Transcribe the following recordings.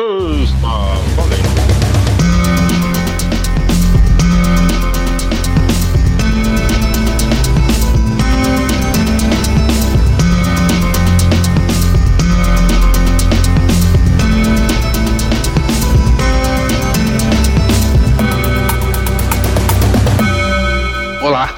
Está valendo. Olá,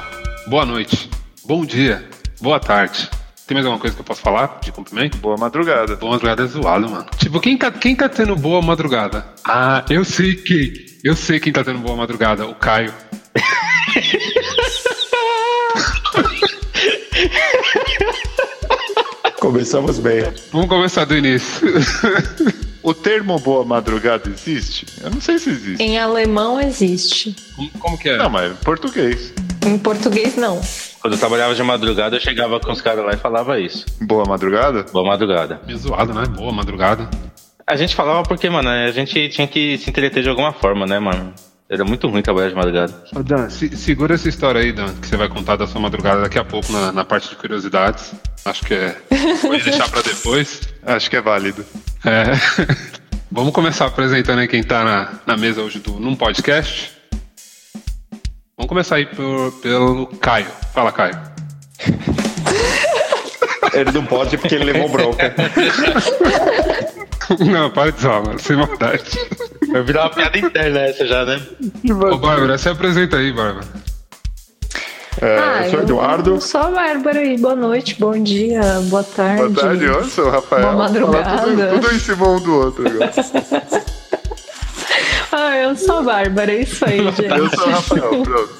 boa noite, bom dia, boa tarde. Tem mais alguma coisa que eu posso falar de cumprimento? Boa madrugada. Boa madrugada é zoado, mano. Tipo, quem tá, quem tá tendo boa madrugada? Ah, eu sei quem. Eu sei quem tá tendo boa madrugada. O Caio. Começamos bem. Vamos começar do início. O termo boa madrugada existe? Eu não sei se existe. Em alemão existe. Como, como que é? Não, mas em português. Em português não. Quando eu trabalhava de madrugada, eu chegava com os caras lá e falava isso. Boa madrugada? Boa madrugada. Meio zoado, né? Boa madrugada. A gente falava porque, mano, a gente tinha que se entreter de alguma forma, né, mano? Era muito ruim trabalhar de madrugada. Ô, Dan, se- segura essa história aí, Dan, que você vai contar da sua madrugada daqui a pouco na, na parte de curiosidades. Acho que é. Vou deixar pra depois. Acho que é válido. É. Vamos começar apresentando aí quem tá na, na mesa hoje do Num Podcast. Vamos começar aí por- pelo Caio. Fala, Caio. Ele não pode porque ele levou bronca. Não, para de zoar, mano. Sem maldade. Vai virar uma piada interna essa já, né? Ô, Bárbara, você apresenta aí, Bárbara. É, eu sou Eduardo. Eu sou a Bárbara e boa noite, bom dia, boa tarde. Boa tarde, eu sou o Rafael. Boa madrugada. Tudo, tudo em cima um do outro agora. Ah, eu sou a Bárbara, é isso aí, gente. Eu sou o Rafael, pronto.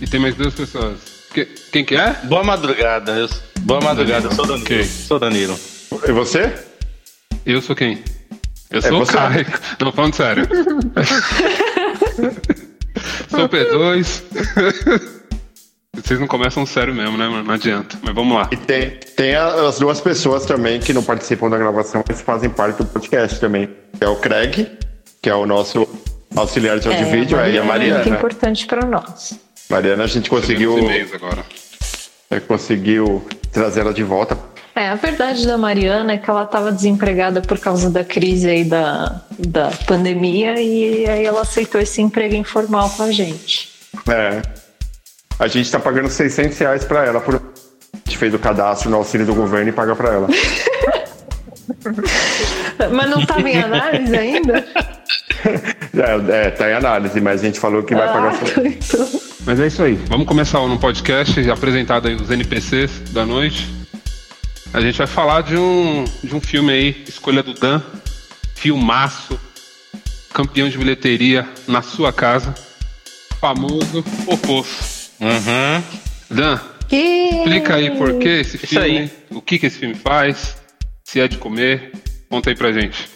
E tem mais duas pessoas. Que- quem que é? Boa madrugada. Eu... Boa madrugada, eu sou Danilo. Ok. Sou Danilo. E você? Eu sou quem? Eu sou o você. Caio. Não, falando sério. sou o P2. Vocês não começam sério mesmo, né, mano? Não adianta. Mas vamos lá. E tem, tem as duas pessoas também que não participam da gravação, mas fazem parte do podcast também. É o Craig, que é o nosso auxiliar de áudio e vídeo, é e a muito Mariana. importante para nós. Mariana, a gente conseguiu, agora. é, conseguiu trazer ela de volta. É, a verdade da Mariana é que ela estava desempregada por causa da crise aí da, da pandemia e aí ela aceitou esse emprego informal com a gente. É. A gente tá pagando 600 reais pra ela. Por... A gente fez o cadastro no auxílio do governo e paga pra ela. Mas não estava em análise ainda? É, é, tá em análise, mas a gente falou que vai Ah, pagar então. Mas é isso aí. Vamos começar o no podcast, apresentado aí os NPCs da noite. A gente vai falar de um, de um filme aí, escolha do Dan. Filmaço. Campeão de bilheteria na sua casa. Famoso O Poço. Uhum. Dan, Que... explica aí por que esse filme, aí. o que, que esse filme faz, se é de comer. Conta aí pra gente.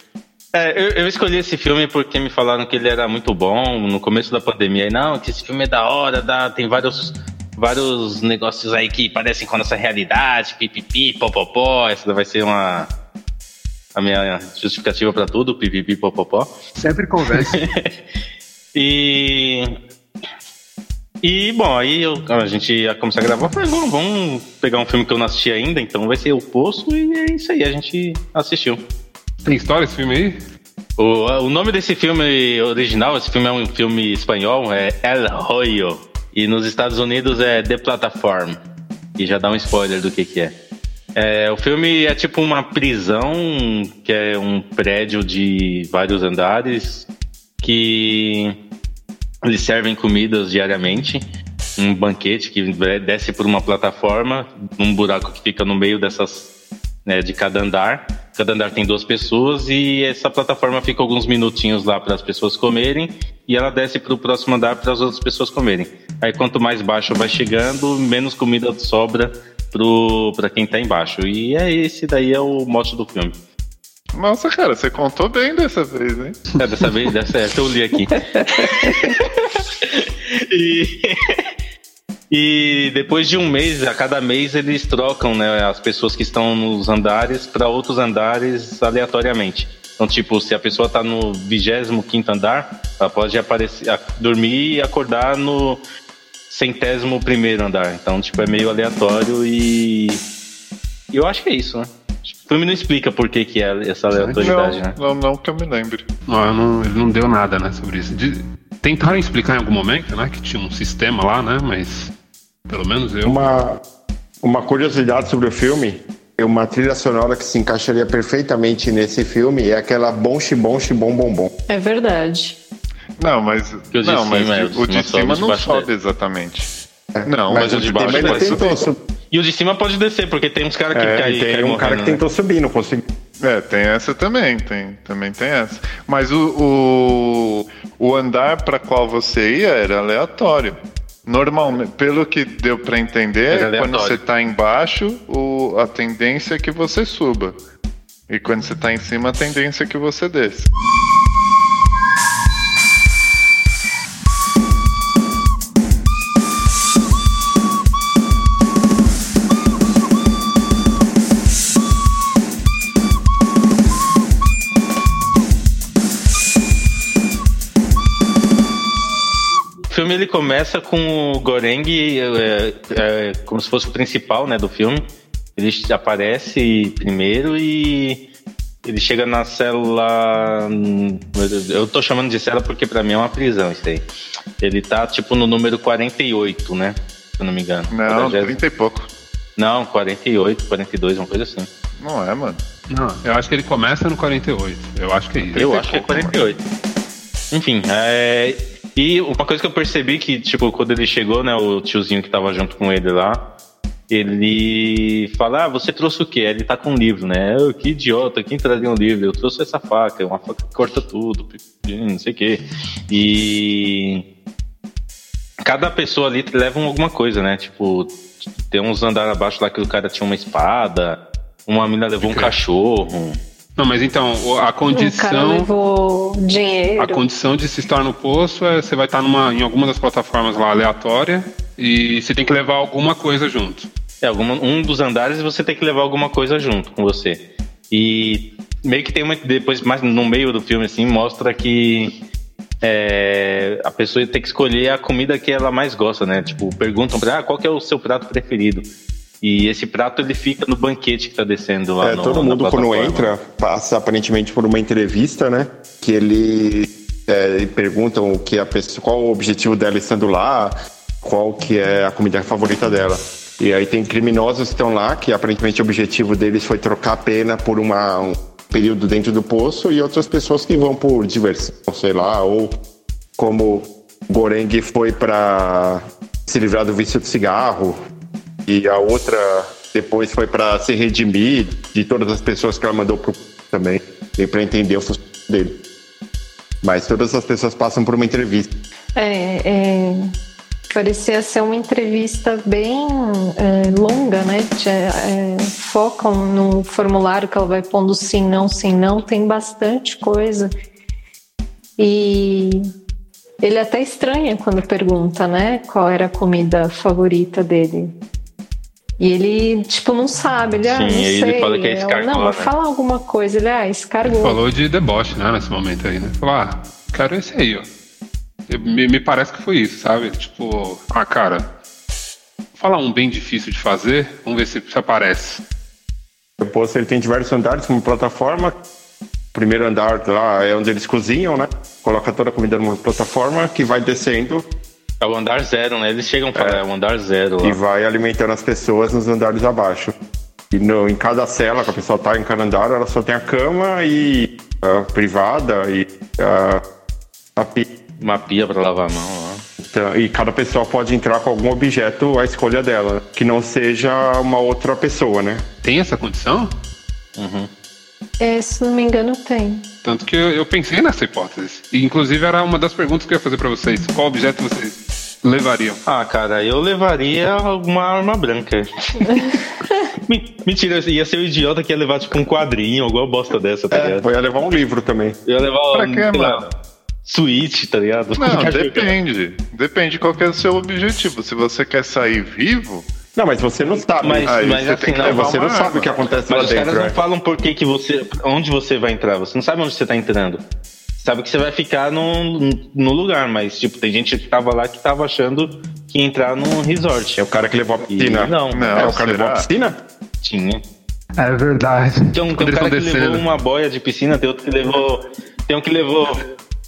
É, eu, eu escolhi esse filme porque me falaram que ele era muito bom no começo da pandemia. E não, que esse filme é da hora, dá, tem vários, vários negócios aí que parecem com a nossa realidade, pipipi, popopó. Essa vai ser uma a minha justificativa pra tudo, pipipi, popopó. Sempre conversa. E. E, bom, aí eu- a gente ia começar a gravar. Falei, bom, vamos pegar um filme que eu não assisti ainda, então vai ser O Poço, e é isso aí, a gente assistiu. Tem história esse filme aí? O, o nome desse filme original, esse filme é um filme espanhol, é El Royo. E nos Estados Unidos é The Platform. E já dá um spoiler do que, que é. É, O filme é tipo uma prisão, que é um prédio de vários andares, que eles servem comidas diariamente. Um banquete que desce por uma plataforma, num buraco que fica no meio dessas né, de cada andar. Cada andar tem duas pessoas e essa plataforma fica alguns minutinhos lá para as pessoas comerem e ela desce para o próximo andar para as outras pessoas comerem. Aí quanto mais baixo vai chegando, menos comida sobra para quem está embaixo. E é esse daí é o mote do filme. Nossa, cara, você contou bem dessa vez, hein? É, dessa vez, dessa essa eu li aqui. e, e depois de um mês, a cada mês eles trocam né, as pessoas que estão nos andares para outros andares aleatoriamente. Então, tipo, se a pessoa está no 25 andar, ela pode aparecer, dormir e acordar no centésimo primeiro andar. Então, tipo, é meio aleatório e. e eu acho que é isso, né? O filme não explica por que, que é essa aleatoriedade, não, né? não, não que eu me lembre. Não, não, ele não deu nada, né, sobre isso. De, tentaram explicar em algum momento, né, que tinha um sistema lá, né, mas pelo menos eu... Uma, uma curiosidade sobre o filme, uma trilha sonora que se encaixaria perfeitamente nesse filme é aquela bom xibom xibom bom bom. É verdade. Não, mas, Que o de não, mas cima, é, o de cima sobe, não sobe dele. exatamente. Não, mas, mas o de baixo mas ele vai tentou subir. E o de cima pode descer, porque tem uns caras que É, caem. tem caem um cara que morrendo, né? tentou subir, não conseguiu. É, tem essa também, tem, também tem essa. Mas o, o, o andar para qual você ia era aleatório. Normalmente, pelo que deu para entender, Era quando você tá embaixo, o, a tendência é que você suba. E quando você tá em cima, a tendência é que você desça. Ele começa com o Goreng é, é, como se fosse o principal né, do filme. Ele aparece primeiro e ele chega na célula. Eu tô chamando de cela porque pra mim é uma prisão isso aí. Ele tá tipo no número 48, né? Se eu não me engano. Não, 40. 30 e pouco. Não, 48, 42, uma coisa assim. Não é, mano. Não, eu acho que ele começa no 48. Eu acho que é isso. Eu acho que é 48. Enfim, é... e uma coisa que eu percebi que, tipo, quando ele chegou, né, o tiozinho que tava junto com ele lá, ele fala, ah, você trouxe o quê? Ele tá com um livro, né? Eu, que idiota, quem trazia um livro? Eu trouxe essa faca, uma faca que corta tudo, não sei o quê. E cada pessoa ali leva alguma coisa, né? Tipo, tem uns andares abaixo lá que o cara tinha uma espada, uma mina levou um cachorro. Não, mas então, o- a O cara condição... levou dinheiro. A condição de se estar no poço é você vai estar numa, em alguma das plataformas lá aleatória e você tem que levar alguma coisa junto. É, alguma, um dos andares você tem que levar alguma coisa junto com você. E meio que tem uma. Depois, mais no meio do filme, assim, mostra que é, a pessoa tem que escolher a comida que ela mais gosta, né? Tipo, perguntam pra ela, ah, qual que é o seu prato preferido? E esse prato ele fica no banquete que tá descendo lá É, no, todo mundo quando entra passa aparentemente por uma entrevista, né? Que ele é, perguntam o que a pessoa, qual o objetivo dela estando lá, qual que é a comida favorita dela. E aí tem criminosos que estão lá que aparentemente o objetivo deles foi trocar a pena por uma, um período dentro do poço e outras pessoas que vão por diversão, sei lá, ou como Goreng foi para se livrar do vício de cigarro e a outra depois foi para se redimir de todas as pessoas que ela mandou pro também, e para entender o funcionamento dele. Mas todas as pessoas passam por uma entrevista. É, é, parecia ser uma entrevista bem é, longa, né? É, focam no formulário que ela vai pondo sim, não, sim, não. Tem bastante coisa. E ele até estranha quando pergunta, né? Qual era a comida favorita dele. E ele, tipo, não sabe. Ele, ah, Sim, não ele sei. fala que é Ela, escargot, Não, mas né? fala alguma coisa. Ele, ah, escargot. Falou de deboche, né, nesse momento aí, né? Falou, ah, quero esse aí, ó. Eu- me, me parece que foi isso, sabe? Tipo, ah, cara, vou falar um bem difícil de fazer, vamos ver se, se aparece. O poço ele tem diversos andares como plataforma. O primeiro andar lá é onde eles cozinham, né? Coloca toda a comida numa plataforma que vai descendo É o andar zero, né? Eles chegam para é. o andar zero. e Lá. vai alimentando as pessoas nos andares abaixo. E no, em cada cela que a pessoa tá em cada andar, ela só tem a cama e a privada e a, a pia. Uma pia para lavar a mão lá. Então, e cada pessoa pode entrar com algum objeto à escolha dela, que não seja uma outra pessoa, né? Tem essa condição? É, se não me engano, tem. Tanto que eu, eu pensei nessa hipótese. E, inclusive, era uma das perguntas que eu ia fazer pra vocês. Qual objeto vocês levariam? Ah, cara, eu levaria alguma arma branca. Me- Mentira, ia ser o idiota que ia levar tipo um quadrinho, alguma bosta dessa, tá É, ligado? vou ia levar um livro também. Eu ia levar Pra um, lá, mano? Switch, tá ligado? Não, depende. Depende qual que é o seu objetivo. Se você quer sair vivo, Não, mas você não sabe. Mas- aí mas você assim, que não, É, você não sabe o que acontece Mas lá os caras dentro, não né? falam por que, que você. onde você vai entrar. Você não sabe onde você tá entrando. Sabe que você vai ficar no, no lugar, mas tipo, tem gente que tava lá que tava achando que ia entrar num resort. É o cara que levou a E piscina. não, Não. é o cara que levou a piscina? tinha. É verdade. Tem um, tem um cara que levou uma boia de piscina, tem outro que levou. Tem um que levou.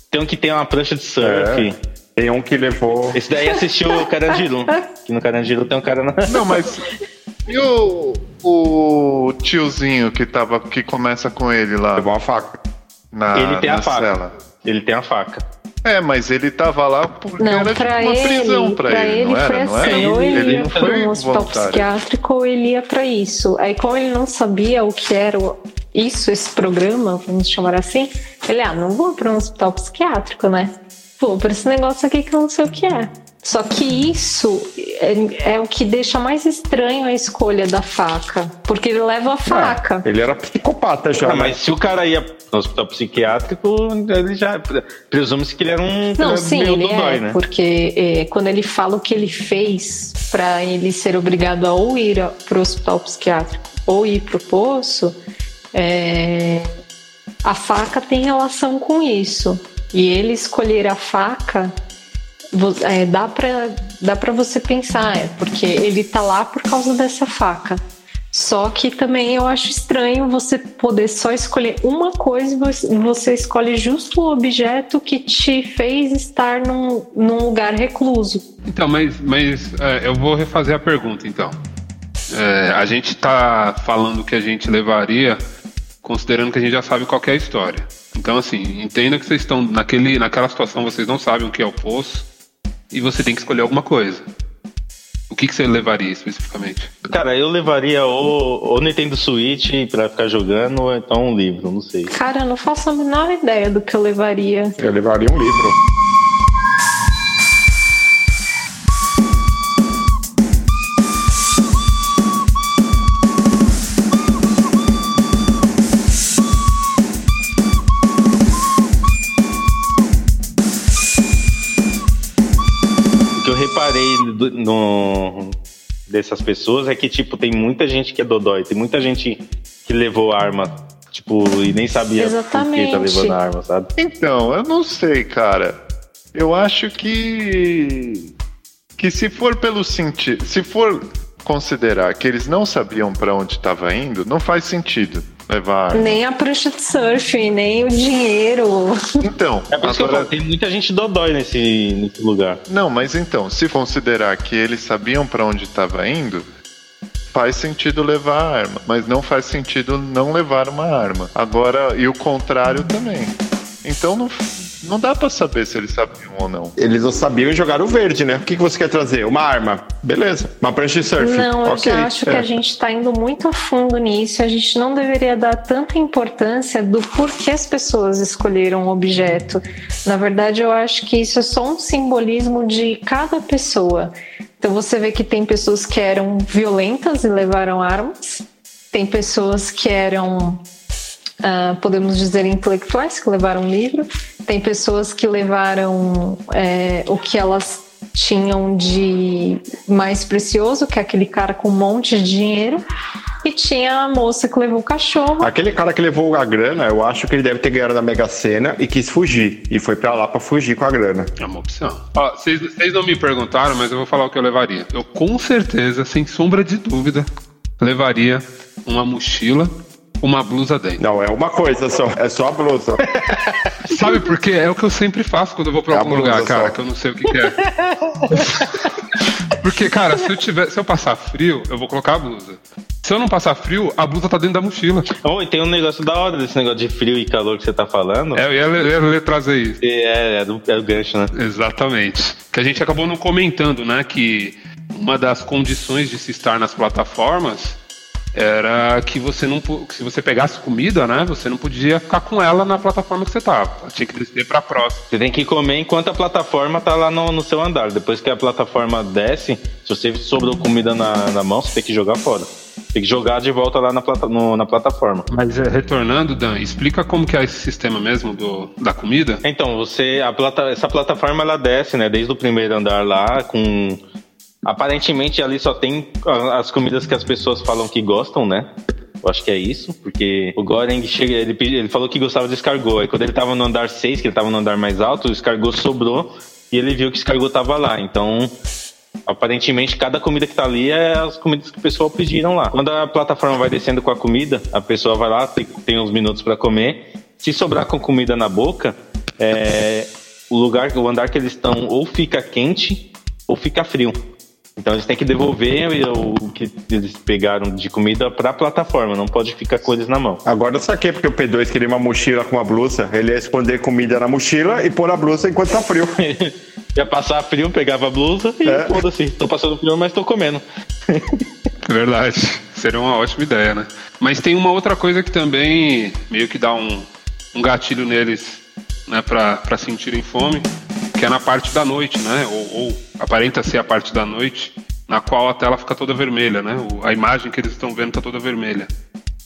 Tem um que tem uma prancha de surf. É. Tem um que levou. Esse daí assistiu o Carandiru. que no Carandiru tem um cara na. Não, mas. E o, o tiozinho que, tava, que começa com ele lá? Levou uma faca. Na, ele tem na a faca. cela. Ele tem a faca. É, mas ele tava lá porque Não, era pra tipo uma ele, prisão pra, pra ele, ele não foi era? Não assim, era? ou ele, ele ia não para foi um hospital voluntário. psiquiátrico ou ele ia para isso. Aí como ele não sabia o que era isso, esse programa, vamos chamar assim, ele, ah, não vou para um hospital psiquiátrico, né? Vou para esse negócio aqui que eu não sei o que é. Só que isso é, é o que deixa mais estranho a escolha da faca, porque ele leva a faca. Ele era psicopata já. Ah, né? mas se o cara ia no hospital psiquiátrico, ele já. Presume-se que ele era um. Não, sim, meio ele dodói, é, né? porque é, quando ele fala o que ele fez para ele ser obrigado a ou ir para o hospital psiquiátrico ou ir para o poço, é, a faca tem relação com isso. E ele escolher a faca, é, dá para dá pra você pensar, é, porque ele tá lá por causa dessa faca. Só que também eu acho estranho você poder só escolher uma coisa e você- escolhe justo o objeto que te fez estar num, num lugar recluso. Então, mas, mas é, eu vou refazer a pergunta, então. É, a gente tá falando que a gente levaria, considerando que a gente já sabe qual é a história. Então, assim, entenda que vocês estão naquele, naquela situação, vocês não sabem o que é o poço e você tem que escolher alguma coisa. O que, que você levaria especificamente? Cara, eu levaria o, o Nintendo Switch pra ficar jogando, ou então um livro, não sei. Cara, eu não faço a menor ideia do que eu levaria. Eu levaria um livro. Do- no, dessas pessoas é que, tipo, tem muita gente que é dodói, tem muita gente que levou arma, tipo, e nem sabia por que tá Exatamente. levando arma, sabe? Então, eu não sei, cara. Eu acho que. Que se for pelo sentido. Se for considerar que eles não sabiam pra onde estava indo, não faz sentido levar arma. Nem a prancha de surf, nem o dinheiro. Então, É por isso que eu agora. falo, tem muita gente dodói nesse, nesse lugar. Não, mas então, se considerar que eles sabiam pra onde estava indo, faz sentido levar a arma, mas não faz sentido não levar uma arma. Agora, e o contrário também. Então não, não dá pra saber se eles sabiam ou não. Eles não sabiam jogar o verde, né? O que, que você quer trazer? Uma arma. Beleza. Uma prancha de surf. Não, eu Ok, já acho que é. a gente está indo muito a fundo nisso. A gente não deveria dar tanta importância do porquê as pessoas escolheram o objeto. Na verdade, eu acho que isso é só um simbolismo de cada pessoa. Então você vê que tem pessoas que eram violentas e levaram armas, tem pessoas que eram ah, podemos dizer, intelectuais que levaram um livro, tem pessoas que levaram é, o que elas tinham de mais precioso, que é aquele cara com um monte de dinheiro, e tinha a moça que levou o cachorro. Aquele cara que levou a grana, eu acho que ele deve ter ganhado na Mega Sena e quis fugir. E foi pra lá pra fugir com a grana. É uma opção. Ó, vocês não me perguntaram, mas eu vou falar o que eu levaria. Eu com certeza, sem sombra de dúvida, levaria uma mochila, uma blusa dentro. Não, é uma coisa só. É só a blusa. Sabe por quê? É o que eu sempre faço quando eu vou pra É algum lugar, cara, só. que eu não sei o que, que é. Porque, cara, se eu tiver, se eu passar frio, eu vou colocar a blusa. Se eu não passar frio, a blusa tá dentro da mochila. Oh, e tem um negócio da hora desse negócio de frio e calor que você tá falando. É, eu ia, eu ia trazer isso. É, é, do, é o gancho, né? Exatamente. Que a gente acabou não comentando, né? Que uma das condições de se estar nas plataformas era que você não se você pegasse comida, né? Você não podia ficar com ela na plataforma que você tava. Tinha que descer pra próxima. Você tem que comer enquanto a plataforma tá lá no, no seu andar. Depois que a plataforma desce, se você sobrou comida na, na mão, você tem que jogar fora. Tem que jogar de volta lá na, plata, no- na plataforma. Mas é, retornando, Dan, explica como que é esse sistema mesmo do, da comida. Então, você. A plata, essa plataforma ela desce, né? Desde o primeiro andar lá, com. Aparentemente ali só tem as comidas que as pessoas falam que gostam, né? Eu acho que é isso, porque o Goreng chega, ele, ele falou que gostava de escargot. Aí quando ele tava no andar 6, que ele tava no andar mais alto, o escargot sobrou e ele viu que o escargot tava lá. Então Aparentemente, cada comida que tá ali é as comidas que o pessoal pediram lá. Quando a plataforma vai descendo com a comida, a pessoa vai lá, tem, tem uns minutos para comer. Se sobrar com comida na boca, é, o lugar, o andar que eles estão ou fica quente ou fica frio. Então eles têm que devolver o que eles pegaram de comida para a plataforma, não pode ficar coisas na mão. Agora eu saquei porque o P2 queria uma mochila com uma blusa. Ele ia esconder comida na mochila e pôr a blusa enquanto tá frio. ia passar frio, pegava a blusa e é. foda-se, tô passando frio, mas tô comendo. Verdade. Seria uma ótima ideia, né? Mas tem uma outra coisa que também meio que dá um, um gatilho neles, né, pra, pra sentirem fome, que é na parte da noite, né? Ou, ou, aparenta ser a parte da noite, na qual a tela fica toda vermelha, né? O, a imagem que eles estão vendo tá toda vermelha.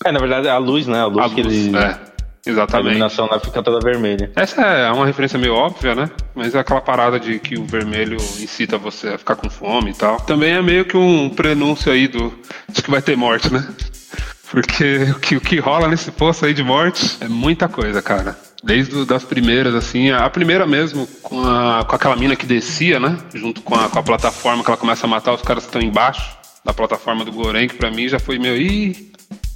É, na verdade, a luz, né? A luz, a que luz, eles. É, exatamente. A iluminação lá fica toda vermelha. Essa é uma referência meio óbvia, né? Mas é aquela parada de que o vermelho incita você a ficar com fome e tal. Também é meio que um prenúncio aí do, de que vai ter morte, né? Porque o que, o que rola nesse poço aí de morte é muita coisa, cara. Desde das primeiras, assim, a primeira mesmo, com, a, com aquela mina que descia, né? Junto com a, com a plataforma que ela começa a matar os caras que estão embaixo da plataforma do Goren, que pra mim já foi meio. Ih,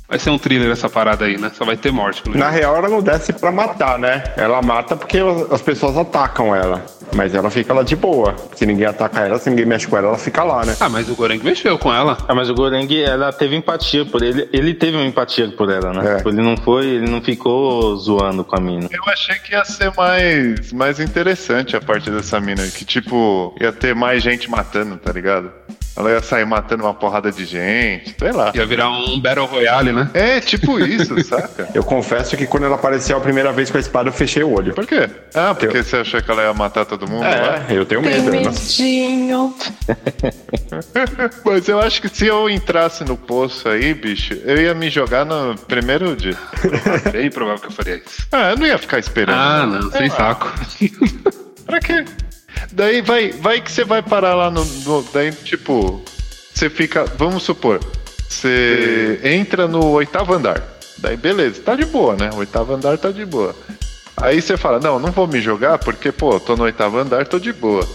Vai ser um thriller essa parada aí, né? Só vai ter morte. Na jeito. real, ela não desce pra matar, né? Ela mata porque as pessoas atacam ela. Mas ela fica lá de boa. Se ninguém ataca ela, se ninguém mexe com ela, ela fica lá, né? Ah, mas o Goreng mexeu com ela. Ah, mas o Goreng, ela teve empatia por ele. Ele teve uma empatia por ela, né? É. Ele não foi, ele não ficou zoando com a mina. Eu achei que ia ser mais, mais interessante a parte dessa mina. Que, tipo, ia ter mais gente matando, tá ligado? Ela ia sair matando uma porrada de gente, sei lá. Ia virar um Battle Royale, né? É, tipo isso, saca? Eu confesso que quando ela apareceu a primeira vez com a espada, eu fechei o olho. Por quê? Ah, porque eu... você achou que ela ia matar todo mundo? É, lá? eu tenho medo. Tem né? medinho. Mas eu acho que se eu entrasse no poço aí, bicho, eu ia me jogar no primeiro dia. É bem provável que eu faria isso. Ah, eu não ia ficar esperando. Ah, não, sem saco. pra quê? Daí vai, vai que você vai parar lá no, no. Daí, tipo, você fica. Vamos supor, você entra no oitavo andar. Daí, beleza, tá de boa, né? Oitavo andar tá de boa. Aí você fala: Não, não vou me jogar porque, pô, tô no oitavo andar, tô de boa.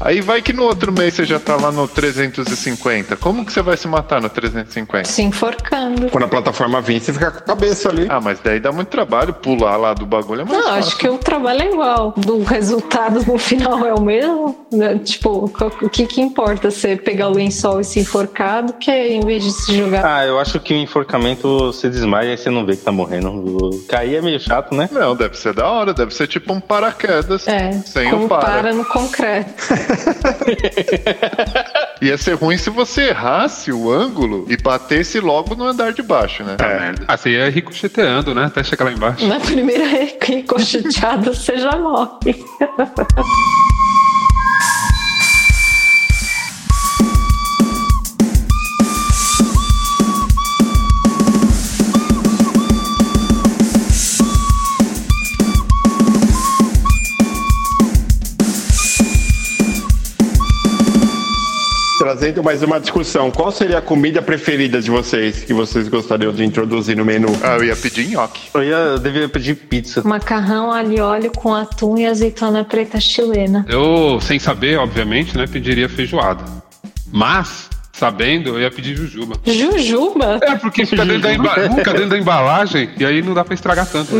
Aí vai que no outro mês você já tá lá no 350. Como que você vai se matar no 350? Se enforcando. Quando a plataforma vir, você fica com a cabeça ali. Ah, mas daí dá muito trabalho pular lá do bagulho. É mais Não, fácil. acho que o trabalho é igual. O resultado no final é o mesmo. Né? Tipo, o que que importa você pegar o lençol e se enforcar do que em vez de se jogar? Ah, eu acho que o enforcamento você desmaia e você não vê que tá morrendo. Cair é meio chato, né? Não, deve ser da hora. Deve ser tipo um paraquedas. É, sem como o para. para no concreto. Ia ser ruim se você errasse o ângulo e batesse logo no andar de baixo, né? É. merda. Ah, você ia ricocheteando, né? Até chegar lá embaixo. Na primeira ricocheteada você já morre. trazendo mais uma discussão. Qual seria a comida preferida de vocês que vocês gostariam de introduzir no menu? Ah, eu ia pedir nhoque. Eu, ia, eu deveria pedir pizza. Macarrão, alho e óleo com atum e azeitona preta chilena. Eu, sem saber, obviamente, né, pediria feijoada. Mas, sabendo, eu ia pedir jujuba. Jujuba? É, porque fica dentro, da, emba... fica dentro da embalagem e aí não dá pra estragar tanto. né?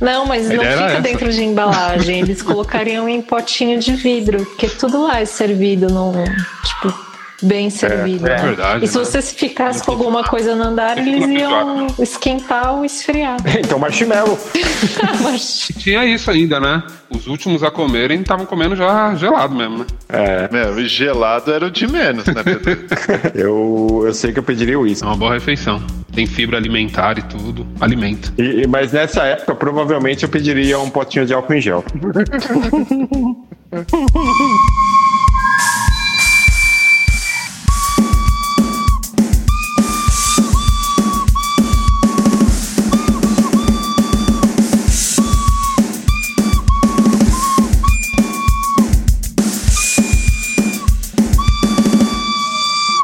Não, mas não fica essa. dentro de embalagem. Eles colocariam em potinho de vidro, porque tudo lá é servido num. Tipo, bem servido. é verdade, E se né? você ficasse com alguma coisa no andar, eles iam esquentar ou esfriar. Então, marshmallow. Mas Tinha isso ainda, né? Os últimos a comerem estavam comendo já gelado mesmo, né? É, Meu, e gelado era o de menos, né, Pedro? eu, eu sei que eu pediria o É uma boa refeição. Tem fibra alimentar e tudo. Alimenta. E- Mas nessa época, provavelmente eu pediria um potinho de álcool em gel.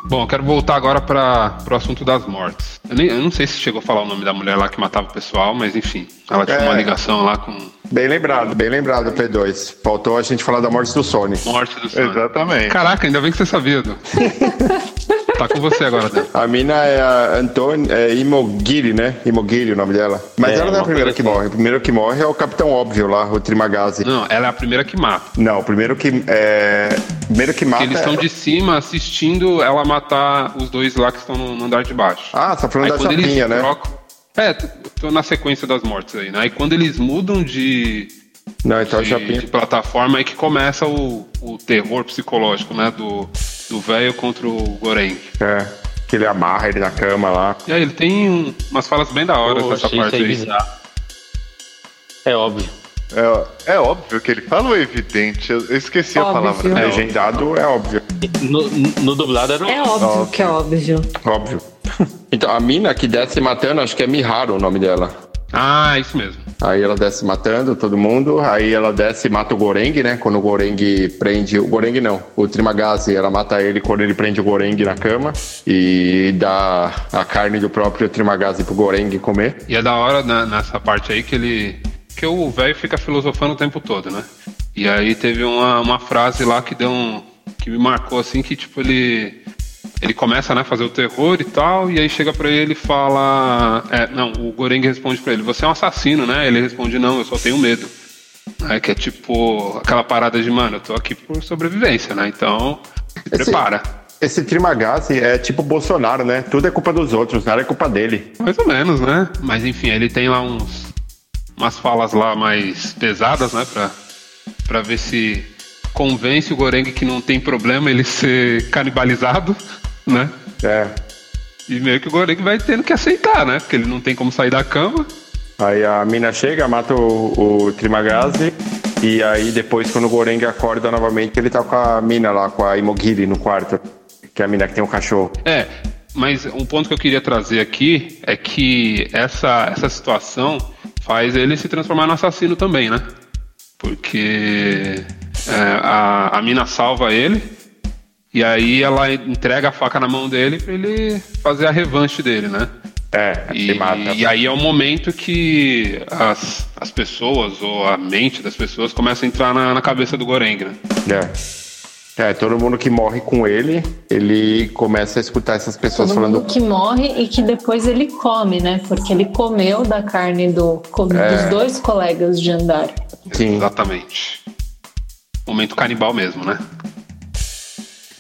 Bom, eu quero voltar agora para o assunto das mortes. Eu, nem- eu não sei se chegou a falar o nome da mulher lá que matava o pessoal, mas enfim. Ela tinha É. uma ligação lá com Bem lembrado, bem lembrado, P2. Faltou a gente falar da morte do Sony. Morte do Sonic. Exatamente. Caraca, ainda bem que você sabia, Du. tá com você agora, Dan. A mina é a Antônia é Imogiri, né? Imogiri o nome dela. Mas É, ela não é a primeira que assim. morre. O primeiro que morre é o Capitão Óbvio lá, o Trimagazi. Não, ela é a primeira que mata. Não, o primeiro que é. Primeiro que mata. Porque eles é- estão de cima assistindo ela matar os dois lá que estão no, andar de baixo. Ah, tá falando Aí da Chapinha, né? trocam. É, tô na sequência das mortes aí, né? Aí quando eles mudam de, Não, então a de, Chapinha. de plataforma é que começa o, o terror psicológico, né? Do do velho contra o Goreng. É. Que ele amarra ele na cama lá. E aí ele tem um- umas falas bem da hora dessa parte aí bizarro. É óbvio. É, é óbvio que ele fala ou é evidente? Eu, eu esqueci a Óbvio. palavra. É, Legendado é óbvio. No, no dublado era É óbvio que é óbvio. Óbvio. Então, a mina que desce matando, acho que é Miharu o nome dela. Ah, isso mesmo. Aí ela desce matando todo mundo, aí ela desce e mata o Goreng, né? Quando o Goreng prende. O Goreng não, o Trimagazi, ela mata ele quando ele prende o Goreng na cama e dá a carne do próprio Trimagazi pro Goreng comer. E é da hora na- nessa parte aí que ele. que o velho fica filosofando o tempo todo, né? E aí teve uma, uma frase lá que deu um. que me marcou assim, que tipo, ele. Ele começa né, a fazer o terror e tal, e aí chega pra ele e fala. É, não, o Goreng responde pra ele, você é um assassino, né? Ele responde, não, eu só tenho medo. Aí que é tipo aquela parada de, mano, eu tô aqui por sobrevivência, né? Então, se prepara. Esse Trimagazi é tipo Bolsonaro, né? Tudo é culpa dos outros, nada é culpa dele. Mais ou menos, né? Mas enfim, ele tem lá uns umas falas lá mais pesadas, né, Pra para ver se convence o Goreng que não tem problema ele ser canibalizado, né? É. E meio que o Goreng vai tendo que aceitar, né? Porque ele não tem como sair da cama. Aí a mina chega, mata o, o Trimagazi. E aí depois, quando o Goreng acorda novamente, ele tá com a mina lá, com a Imogiri no quarto. Que é a mina que tem um cachorro. É, mas um ponto que eu queria trazer aqui é que essa, essa situação faz ele se transformar no assassino também, né? Porque é, a, a mina salva ele e aí ela entrega a faca na mão dele pra ele fazer a revanche dele, né? É, E, ele mata. e aí é o momento que as, as pessoas ou a mente das pessoas começa a entrar na, na cabeça do Goreng, né? É. É, todo mundo que morre com ele, ele começa a escutar essas pessoas Todo falando. mundo que morre e que depois ele come, né? Porque ele comeu da carne do, É. dos dois colegas de andar. Sim. Exatamente. Momento canibal mesmo, né?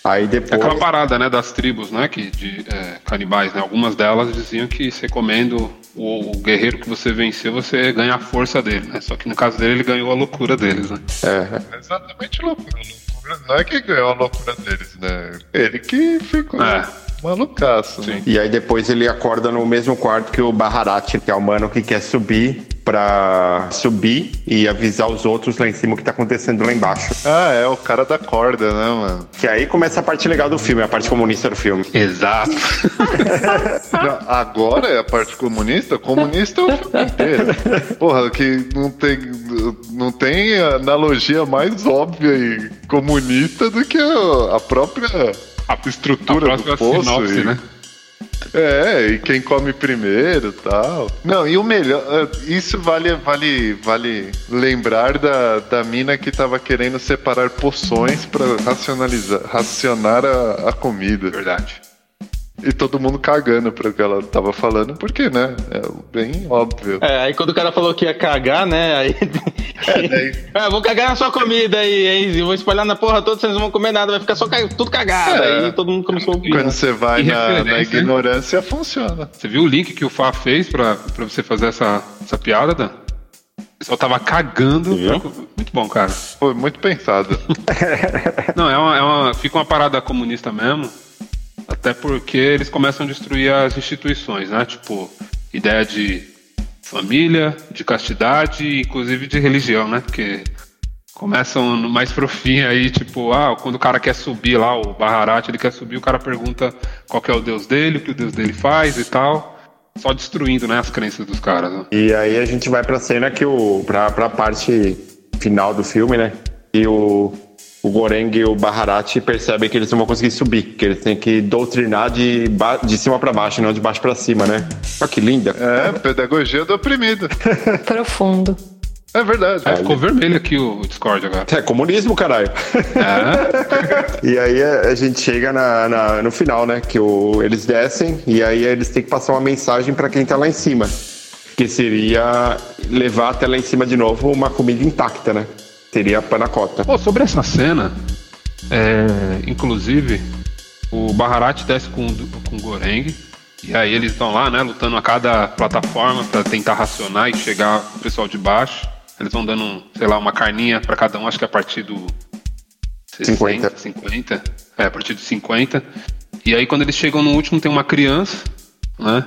Aí É depois. aquela parada, né, das tribos, né, que de é, canibais, né? Algumas delas diziam que você comendo o, o guerreiro que você venceu, você ganha a força dele, né? Só que no caso dele, ele ganhou a loucura deles, né? É, É exatamente loucura. Loucura. Não é que ganhou a loucura deles, né? Ele que ficou É. malucaço. né? E aí depois ele acorda no mesmo quarto que o Baharat, que é o mano que quer subir pra subir e avisar os outros lá em cima o que tá acontecendo lá embaixo. Ah, é o cara da corda, né, mano? Que aí começa a parte legal do filme, a parte comunista do filme. Exato. Não, Agora é a parte comunista? Comunista é o filme inteiro. Porra, que não tem, não tem analogia mais óbvia e comunista do que a, própria a estrutura a do próxima poço. sinopse, e- né? É, e quem come primeiro tal. Não, e o melhor, eh, isso vale, vale, vale lembrar da, da mina que tava querendo separar poções pra racionalizar, racionar a, a comida. Verdade. E todo mundo cagando pro que ela tava falando, porque, né? É bem óbvio. É, aí quando o cara falou que ia cagar, né? Aí. É, vou cagar na sua comida aí, hein? E vou espalhar na porra toda, vocês não vão comer nada, vai ficar só ca- tudo cagado. É. Aí todo mundo começou a ouvir. Quando você vai E na, na hein? ignorância, funciona. Você viu o link que o Fá fez pra, pra você fazer essa, essa piada, Dan? O pessoal tava cagando. Pra- Muito bom, cara. Foi muito pensado. Não, é uma, é uma- fica uma parada comunista mesmo. Até porque eles começam a destruir as instituições, né? Tipo, ideia de família, de castidade, inclusive de religião, né? Porque começam mais pro fim aí, tipo, ah, quando o cara quer subir lá, o Baharat, ele quer subir, o cara pergunta qual é o deus dele, o que o deus dele faz e tal. Só destruindo, né, as crenças dos caras, né? E aí a gente vai pra cena que o. pra, pra parte final do filme, né? E o. O Goreng e o Baharat percebem que eles não vão conseguir subir, que eles têm que doutrinar de, ba- de cima pra baixo, não de baixo pra cima, né? Olha que linda. É, pedagogia do oprimido. Profundo. É verdade. É, ficou vermelho aqui o Discord agora. É comunismo, caralho. É. e aí a, a gente chega na, na- no final, né? Que o, eles descem e aí eles têm que passar uma mensagem pra quem tá lá em cima. Que seria levar até lá em cima de novo uma comida intacta, né? Seria a panacota. Pô, sobre essa cena, é, inclusive, o Baharat desce com, com o Goreng. E aí eles estão lá, né, lutando a cada plataforma pra tentar racionar e chegar o pessoal de baixo. Eles vão dando, sei lá, uma carninha pra cada um, acho que a partir do 60, 50. 50. É, a partir de 50. E aí quando eles chegam no último tem uma criança, né?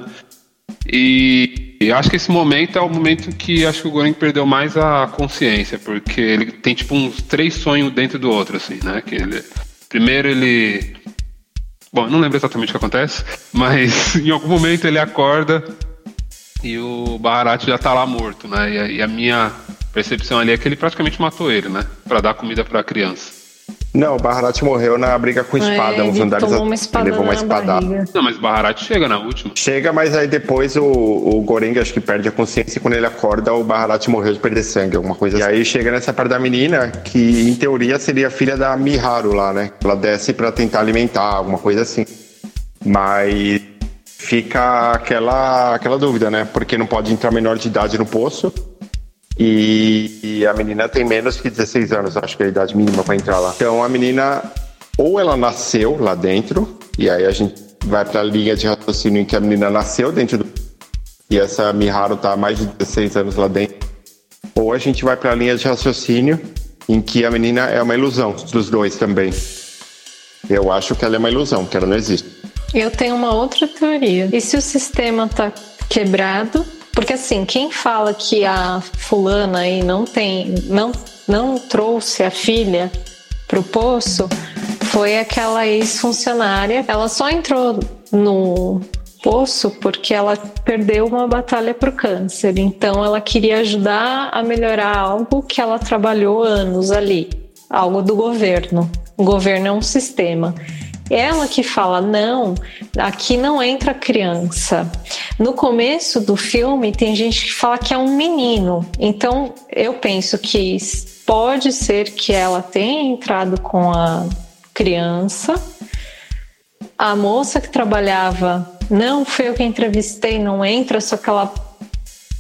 E, e acho que esse momento é o momento que acho que o Goreng perdeu mais a consciência, porque ele tem tipo uns três sonhos dentro do outro, assim, né? Que ele, primeiro ele. Bom, não lembro exatamente o que acontece, mas em algum momento ele acorda e o Baharat já tá lá morto, né? E a, e a minha percepção ali é que ele praticamente matou ele, né? Pra dar comida pra criança. Não, o Baharat morreu na briga com espada, É, uns ele andares tomou a- uma ele espada levou uma na espadada. barriga. Não, mas o Baharat chega na última. Chega, mas aí depois o, o Goreng acho que perde a consciência e quando ele acorda o Baharat morreu de perder sangue, alguma coisa assim. E aí chega nessa parte da menina que em teoria seria filha da Miharu lá, né? Ela desce pra tentar alimentar, alguma coisa assim. Mas fica aquela, aquela dúvida, né? Porque não pode entrar menor de idade no poço. E, a menina tem menos que 16 anos, acho que é a idade mínima para entrar lá. Então a menina, ou ela nasceu lá dentro, e aí a gente vai para a linha de raciocínio em que a menina nasceu dentro do. E essa Miharu tá há mais de 16 anos lá dentro. Ou a gente vai para a linha de raciocínio em que a menina é uma ilusão dos dois também. Eu acho que ela é uma ilusão, que ela não existe. Eu tenho uma outra teoria. E se o sistema tá quebrado? Porque assim, quem fala que a fulana aí não tem, não, não trouxe a filha pro poço foi aquela ex-funcionária. Ela só entrou no poço porque ela perdeu uma batalha pro câncer. Então ela queria ajudar a melhorar algo que ela trabalhou anos ali, algo do governo. O governo é um sistema. Ela que fala, não, aqui não entra criança. No começo do filme, tem gente que fala que é um menino. Então, eu penso que pode ser que ela tenha entrado com a criança. A moça que trabalhava, não foi eu que entrevistei, não entra, só que ela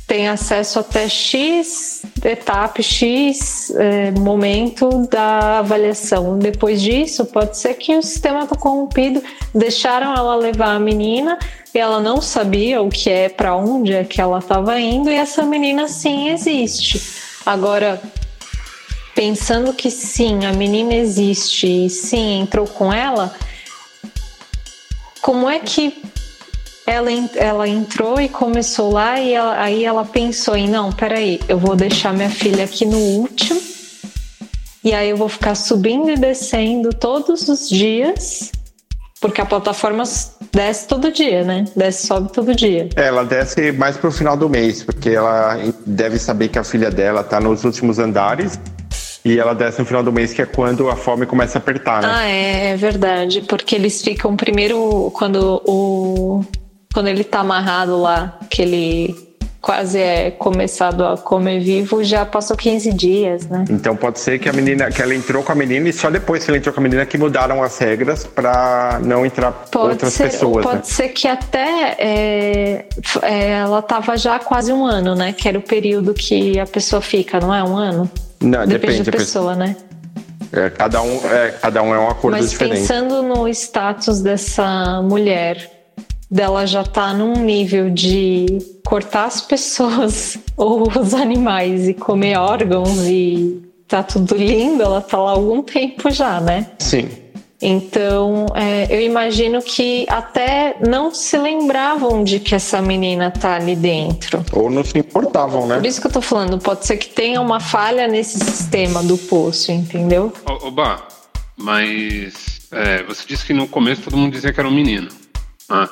tem acesso até X etapa, X é, momento da avaliação. Depois disso, pode ser que o sistema está corrompido, deixaram ela levar a menina e ela não sabia o que é, para onde é que ela estava indo, e essa menina sim existe. Agora, pensando que sim, a menina existe e sim entrou com ela, como é que ela, ela entrou e começou lá e ela, aí ela pensou em não, peraí, eu vou deixar minha filha aqui no último e aí eu vou ficar subindo e descendo todos os dias porque a plataforma desce todo dia, né? Desce sobe todo dia. Ela desce mais pro final do mês, porque ela deve saber que a filha dela tá nos últimos andares e ela desce no final do mês, que é quando a fome começa a apertar, né? Ah, é, é verdade, porque eles ficam primeiro quando o quando ele tá amarrado lá, que ele quase é começado a comer vivo, já passou 15 dias, né? Então pode ser que a menina, que ela entrou com a menina e só depois que ela entrou com a menina que mudaram as regras para não entrar pode outras ser, pessoas, Pode né? ser que até é, é, ela tava já há quase um ano, né? Que era o período que a pessoa fica, não é um ano? Não, Depende, depende, da pessoa, né? É, cada um, é, cada um é um acordo Mas diferente. pensando no status dessa mulher, dela já tá num nível de cortar as pessoas ou os animais e comer órgãos e tá tudo lindo, ela tá lá há algum tempo já, né? Sim. Então, é, eu imagino que até não se lembravam de que essa menina tá ali dentro. Ou não se importavam, né? Por isso que eu tô falando, pode ser que tenha uma falha nesse sistema do poço, entendeu? Bah, mas é, você disse que no começo todo mundo dizia que era um menino. Ah,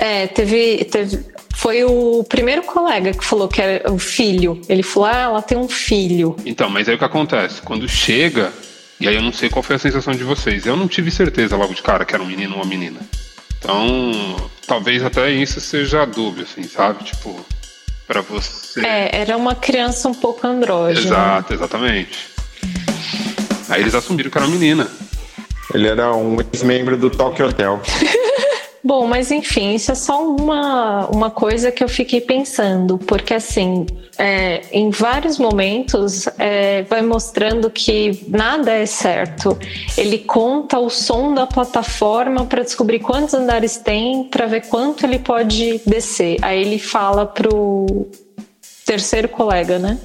É, teve, teve. Foi o primeiro colega que falou que era o filho. Ele falou: ah, ela tem um filho. então, mas aí o que acontece? Quando chega, e aí eu não sei qual foi a sensação de vocês, eu não tive certeza logo de cara que era um menino ou uma menina. Então, talvez até isso seja a dúvida, assim, sabe? Tipo, pra você. É, era uma criança um pouco andrógena. Exato, exatamente. Aí eles assumiram que era uma menina. Ele era um ex-membro do Tokyo Hotel. Bom, mas enfim, isso é só uma, uma coisa que eu fiquei pensando, porque assim, é, em vários momentos é, vai mostrando que nada é certo. Ele conta o som da plataforma para descobrir quantos andares tem, para ver quanto ele pode descer. Aí ele fala pro terceiro colega, né?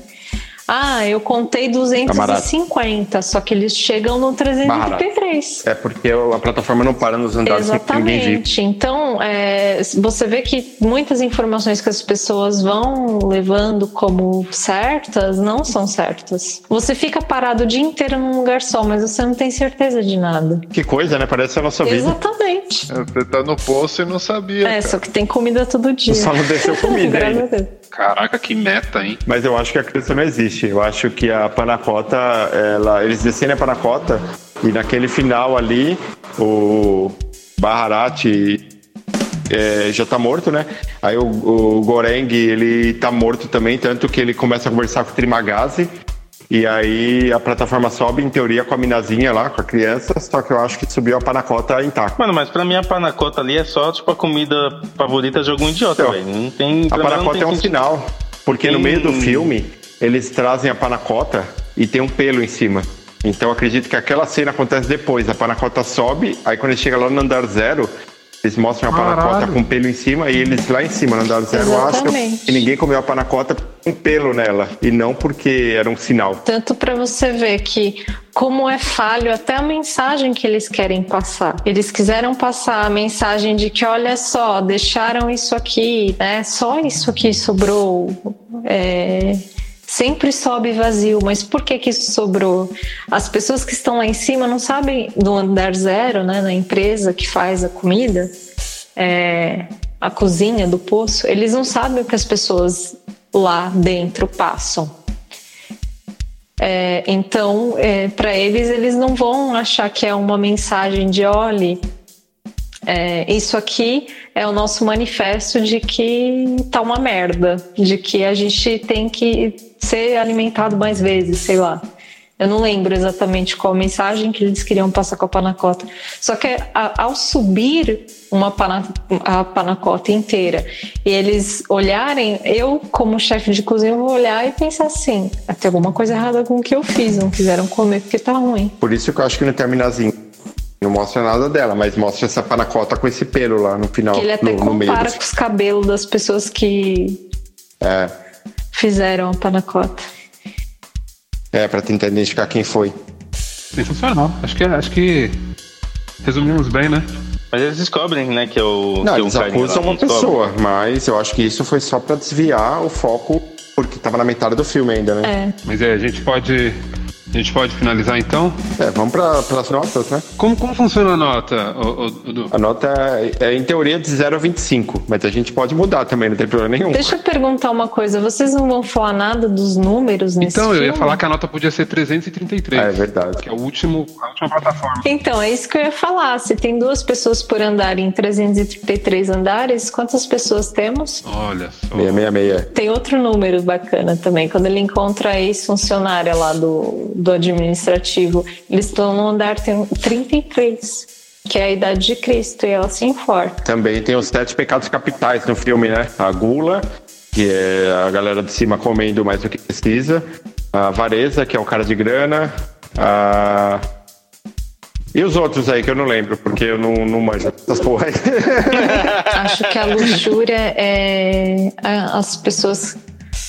Ah, eu contei 250, só que eles chegam no 333. É porque a plataforma não para nos andares que ninguém viu. Exatamente. Então, é, você vê que muitas informações que as pessoas vão levando como certas não são certas. Você fica parado o dia inteiro num lugar só, mas você não tem certeza de nada. Que coisa, né? Parece a nossa vida. Exatamente. Você tá no poço e não sabia. É, cara. só que tem comida todo dia. Só não desceu comida Graças a. Deus. Caraca, que meta, hein? Mas eu acho que a criança não existe. Eu acho que a panacota, ela, eles descem a panacota e naquele final ali, o Baharati é, já tá morto, né? Aí o, o Goreng, ele tá morto também, tanto que ele começa a conversar com o Trimagazi. E aí a plataforma sobe, em teoria, com a minazinha lá, com a criança, só que eu acho que subiu a panacota intacta. Mano, mas pra mim a panacota ali é só, tipo, a comida favorita de algum idiota, Então, velho. Não tem. A panacota é um sentido. final, porque no Tem- meio do filme eles trazem a panacota e tem um pelo em cima. Então eu acredito que aquela cena acontece depois. A panacota sobe, aí quando ele chega lá no andar zero, eles mostram a panacota Caralho. com pelo em cima e eles lá em cima no andar zero acham que ninguém comeu a panacota com pelo nela e não porque era um sinal. Tanto para você ver que como é falho até a mensagem que eles querem passar. Eles quiseram passar a mensagem de que olha só, deixaram isso aqui, né? Só isso aqui sobrou. É, Sempre sobe vazio, mas por que que isso sobrou? As pessoas que estão lá em cima não sabem do andar zero, né? Na empresa que faz a comida, é, a cozinha do poço, eles não sabem o que as pessoas lá dentro passam. É, então, para eles, eles não vão achar que é uma mensagem de olhe, é, isso aqui é o nosso manifesto de que tá uma merda, de que a gente tem que ser alimentado mais vezes, sei lá. Eu não lembro exatamente qual mensagem que eles queriam passar com a panacota. Só que a- ao subir uma pana, a panacota inteira e eles olharem, eu como chefe de cozinha vou olhar e pensar assim, "Ah, tem alguma coisa errada com o que eu fiz, não quiseram comer porque tá ruim. Por isso que eu acho que não termina assim. Não mostra nada dela, mas mostra essa panacota com esse pelo lá no final, Que ele até no, no compara do- com os cabelos das pessoas que É, fizeram a panacota. É, pra tentar identificar quem foi. Sensacional. Acho que, acho que resumimos bem, né? Mas eles descobrem, né, que é o. Não, que é um eles lá, acusam uma pessoa, mas eu acho que isso foi só pra desviar o foco, porque tava na metade do filme ainda, né? É. Mas é, a gente pode. A gente pode finalizar então? É, vamos pra, pras notas, né? Como, como funciona a nota? Dudu? A nota é, é, em teoria de 0 a 25, mas a gente pode mudar também, não tem problema nenhum. Deixa eu perguntar uma coisa. Vocês não vão falar nada dos números nesse Então, eu ia filme? falar que a nota podia ser 333. É verdade. Que é o último, a última plataforma. Então, é isso que eu ia falar. Se tem duas pessoas por andar em 333 andares, quantas pessoas temos? Olha só. 666. Tem outro número bacana também. Quando ele encontra a ex-funcionária lá do, do administrativo, eles estão no andar tem 33, que é a idade de Cristo, e ela se importa. Também tem os sete pecados capitais no filme, né? A gula, que é a galera de cima comendo mais do que precisa. A avareza, que é o cara de grana. A... E os outros aí que eu não lembro, porque eu não, não manjo essas porra aí. Acho que a luxúria é a- as pessoas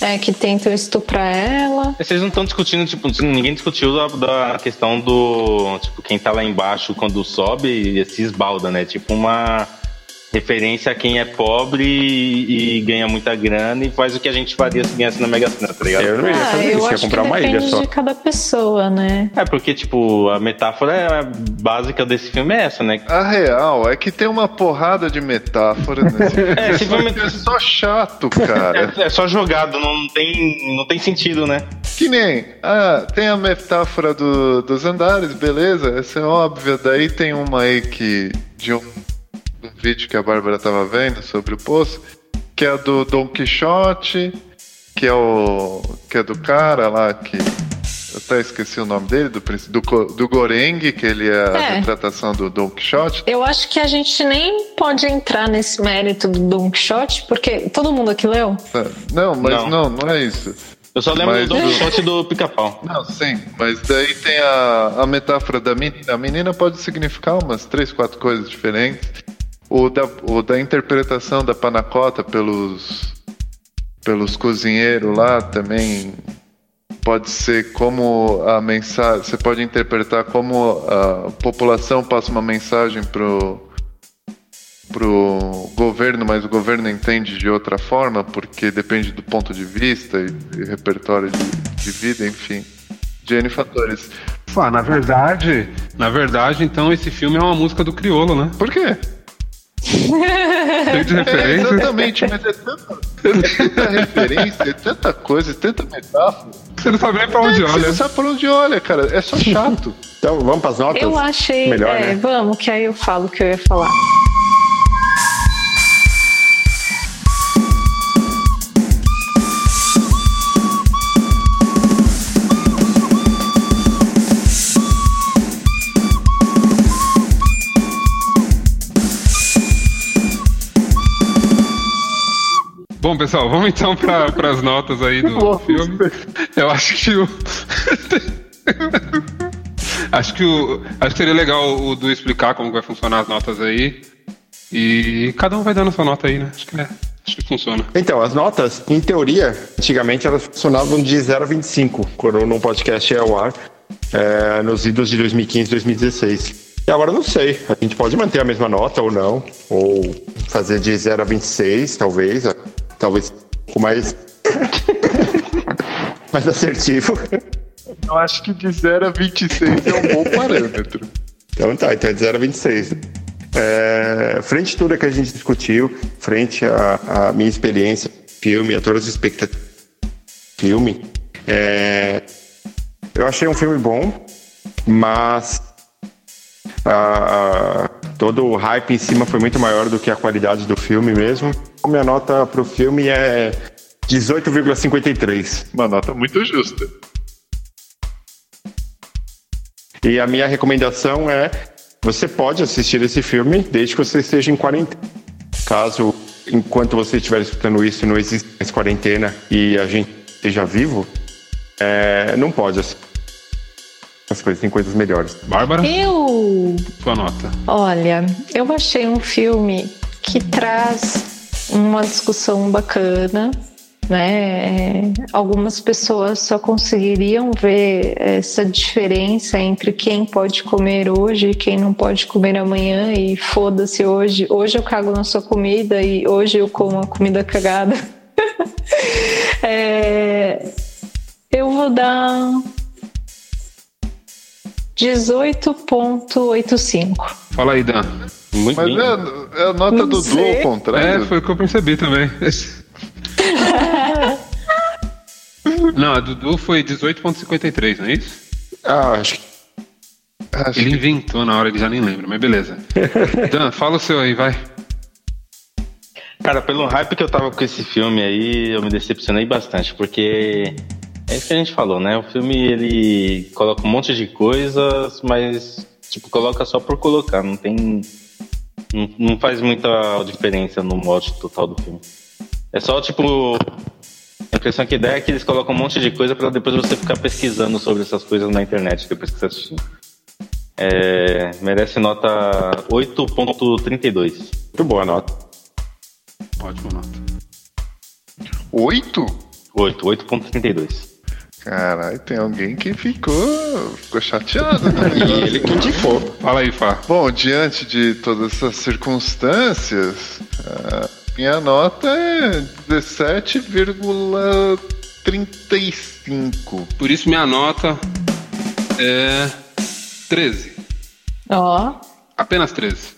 é, que tentam estuprar ela. Vocês não estão discutindo, tipo, ninguém discutiu da, da questão do. Tipo, quem tá lá embaixo quando sobe se esbalda, né? Tipo, uma referência a quem é pobre e, e ganha muita grana e faz o que a gente faria se ganhasse na Mega Sena, tá ligado? Eu não ia Ah, fazer eu isso, ia acho comprar que uma ilha depende só. de cada pessoa, né? É, porque, tipo, a metáfora básica desse filme é essa, né? A real é que tem uma porrada de metáfora nesse filme. É, esse filme É só chato, cara. é, é só jogado, não tem, não tem sentido, né? Que nem, ah, tem a metáfora do- dos andares, beleza, essa é óbvia. Daí tem uma aí que, de um vídeo que a Bárbara tava vendo sobre o poço, que é do Don Quixote, que é o. que é do cara lá que. Eu até esqueci o nome dele, do, do, do Goreng, que ele é, a É. retratação do Don Quixote. Eu acho que a gente nem pode entrar nesse mérito do Don Quixote, porque todo mundo aqui leu. Não, mas Não. não, não, é isso. Eu só lembro Mas do Don Quixote do pica-pau. Não, sim, mas daí tem a, a metáfora da menina. A menina pode significar umas três, quatro coisas diferentes. O da, da interpretação da panacota pelos, pelos cozinheiros lá também pode ser como a mensagem. Você pode interpretar como a população passa uma mensagem pro pro governo, mas o governo entende de outra forma, porque depende do ponto de vista e, e repertório de, de vida, enfim. De N fatores. Ah, na verdade, na verdade, então esse filme é uma música do Criolo, né? Por quê? Cheio de É, referências. exatamente, mas é tanta, é tanta referência, é tanta coisa, é tanta metáfora. Você não sabe nem pra onde É, Você olha. não sabe por onde olha, cara. É só chato. Então, vamos para as notas? Eu achei. Melhor, é, né? vamos, que aí eu falo o que eu ia falar. Bom, pessoal, vamos então para as notas aí do filme. Eu acho que o. acho que o. Acho que seria legal o Du explicar como vai funcionar as notas aí. E cada um vai dando sua nota aí, né? Acho que é. Acho que funciona. Então, as notas, em teoria, antigamente elas funcionavam de 0 a 25, quando no podcast é ao ar, é, nos idos de 2015 e 2016. E agora eu não sei, a gente pode manter a mesma nota ou não, ou fazer de 0 a 26, talvez, talvez um pouco mais, mais assertivo. Eu acho que de 0 a 26 é um bom parâmetro. Então tá, então é de 0 a 26. É, frente a tudo que a gente discutiu, frente à, minha experiência, filme, a todas as expectativas filme, é, eu achei um filme bom, mas todo o hype em cima foi muito maior do que a qualidade do filme mesmo. A minha nota pro filme é 18,53. Uma nota muito justa. E a minha recomendação é: você pode assistir esse filme desde que você esteja em quarentena. Caso, enquanto você estiver escutando isso, não exista mais quarentena e a gente esteja vivo, é, não pode assistir. As coisas têm coisas melhores. Bárbara, Eu sua nota. Olha, eu achei um filme que traz uma discussão bacana, né? É, Algumas pessoas só conseguiriam ver essa diferença entre quem pode comer hoje e quem não pode comer amanhã e foda-se hoje. Hoje eu cago na sua comida e hoje eu como a comida cagada. É, eu vou dar 18.85. Fala aí, Dan. Muito Mas bem. é, é a nota Não do Du ao contrário. É, foi o que eu percebi também. Não, a Dudu foi 18.53, não é isso? Ah, acho que Acho Ele que inventou na hora, ele já nem lembra, mas beleza. Dan, fala o seu aí, vai. Cara, pelo hype que eu tava com esse filme aí, eu me decepcionei bastante, porque é isso que a gente falou, né? O filme ele coloca um monte de coisas, mas tipo, coloca só por colocar, não tem. Não, não faz muita diferença no mote total do filme. É só tipo. A impressão que dá é que eles colocam um monte de coisa pra depois você ficar pesquisando sobre essas coisas na internet depois que você assistir. É, merece nota 8.32. muito boa a nota. Ótima nota. oito? 8, 8.32. Caralho, tem alguém que ficou, ficou chateado. Né? E ele que indicou. Fala aí, Fá. Bom, diante de todas essas circunstâncias, a minha nota é 17,35. Por isso minha nota é 13. Ó, Apenas 13.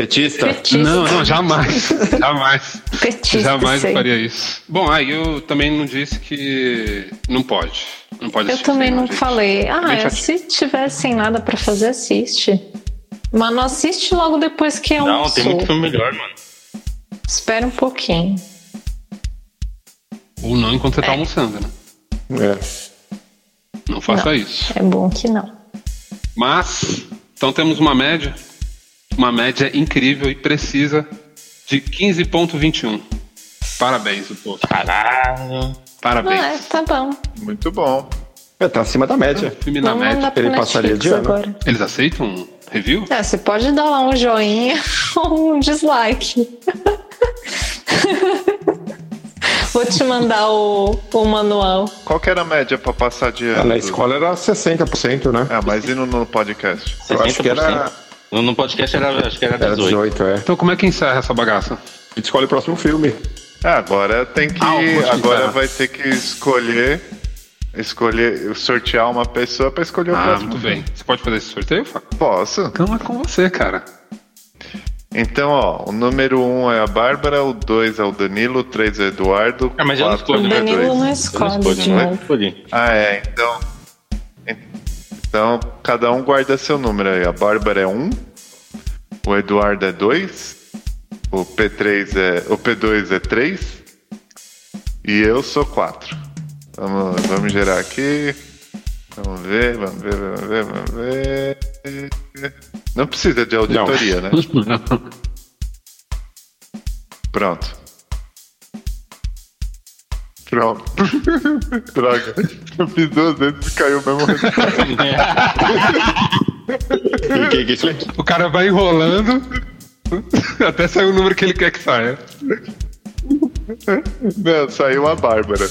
Petista? petista. Não, não, jamais. jamais. Petista, jamais sei. faria isso. Bom, aí eu também não disse que não pode. Não pode Eu também não gente. falei. Ah, é, se tiver sem nada pra fazer, assiste. Mas não assiste logo depois que Não, almoçou. tem muito filme melhor, mano. Espera um pouquinho. Ou não enquanto você tá almoçando, né? É. Não faça Não. isso. É bom que não. Mas, então temos uma média, uma média incrível e precisa de 15,21. Parabéns, o povo. Caralho. Parabéns. Ah, é, tá bom. Muito bom. É, tá acima da média. Filme na Vamos média. ele passaria de ano. agora. Eles aceitam um review? É, você pode dar lá um joinha ou um dislike. Vou te mandar o, o manual. Qual que era a média pra passar de Ah, ano? Na escola era 60%, né? Ah, mas e no, no podcast? Eu acho que era, No, no podcast era, acho que era era 18. 18, é. Então como é que encerra essa bagaça? A gente escolhe o próximo filme. Ah, agora tem que. Ah, o agora vai ter que escolher. Escolher. Sortear uma pessoa pra escolher o Ah, próximo. muito bem. Você pode fazer esse sorteio, Fábio? Posso. Então é com você, cara. Então, ó, o número 1 um é a Bárbara, o 2 é o Danilo, o 3 é o Eduardo. Ah, mas eu não quatro escolho, O né? é Danilo dois. não escolhe não é? novo. Escolhi. Ah, é, então. Então, cada um guarda seu número aí. A Bárbara é 1, um, o Eduardo é 2, o P3 é. O P2 é 3 e eu sou 4. Vamos, vamos gerar aqui. Vamos ver, vamos ver, vamos ver, vamos ver. Não precisa de auditoria, né? Pronto. Pronto. Droga. Eu fiz duas vezes e caiu o mesmo resultado. E que que isso é? O cara vai enrolando até sair o número que ele quer que saia. Não, saiu a Bárbara.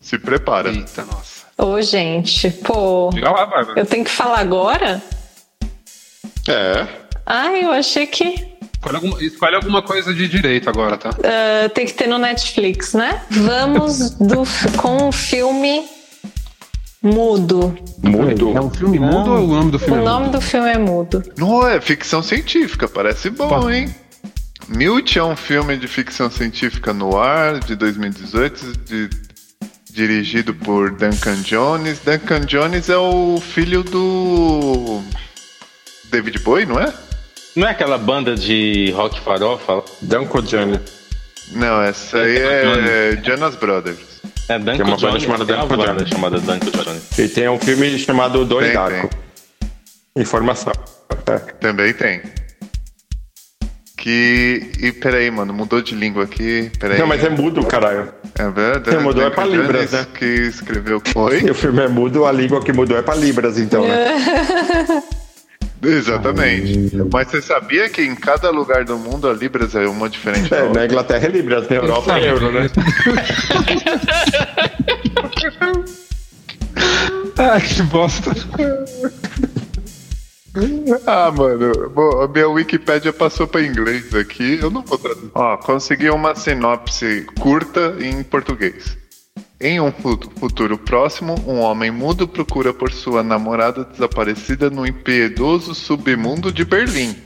Se prepara. Eita, nossa. Ô, gente, pô. Diga lá, Bárbara. Eu tenho que falar agora? É. Ai, eu achei que Escolhe alguma, escolhe alguma coisa de direito agora, tá? ah, tem que ter no Netflix, né? Vamos do, com o filme Mudo. Mudo. É um filme mudo ou o nome do O filme é nome mudo? do filme é Mudo. Não, é ficção científica, parece bom, Pô. hein? Mute é um filme de ficção científica no ar, de 2018, de- dirigido por Duncan Jones. Duncan Jones é o filho do. David Bowie, não é? Não é aquela banda de rock farofa? Danko Johnny. Não, essa aí é Jonas Brothers. É Danko Tem uma banda Johnny, chamada tem uma Danko banda Johnny. chamada Danko Johnny. E tem um filme chamado Doni Darko. Informação. É. Também tem. Que. E peraí, mano, mudou de língua aqui. Peraí. Não, mas é mudo, caralho. É verdade. Não, mudou é pra Libras, né? Que escreveu. Oi? O filme é mudo, a língua que mudou é pra Libras, então, né? Exatamente. Mas você sabia que em cada lugar do mundo a Libras é uma diferente É, na Inglaterra é Libras, na Europa é euro, né? Ah, que bosta. Ah, mano, bom, a minha Wikipédia passou para inglês aqui, eu não vou traduzir. Ó, consegui uma sinopse curta em português. Em um fu- futuro próximo, um homem mudo procura por sua namorada desaparecida no impiedoso submundo de Berlim,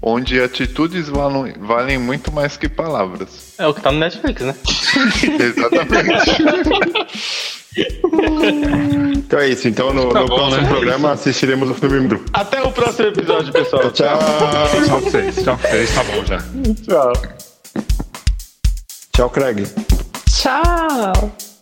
onde atitudes valem, valem muito mais que palavras. É o que tá no Netflix, né? Exatamente. Então é isso. Então no, Tá no bom, próximo né? programa assistiremos o filme mudo. Até o próximo episódio, pessoal. Tchau. Tchau pra vocês. Tchau pra vocês. Tá bom já. Tchau. Tchau, Craig. Tchau!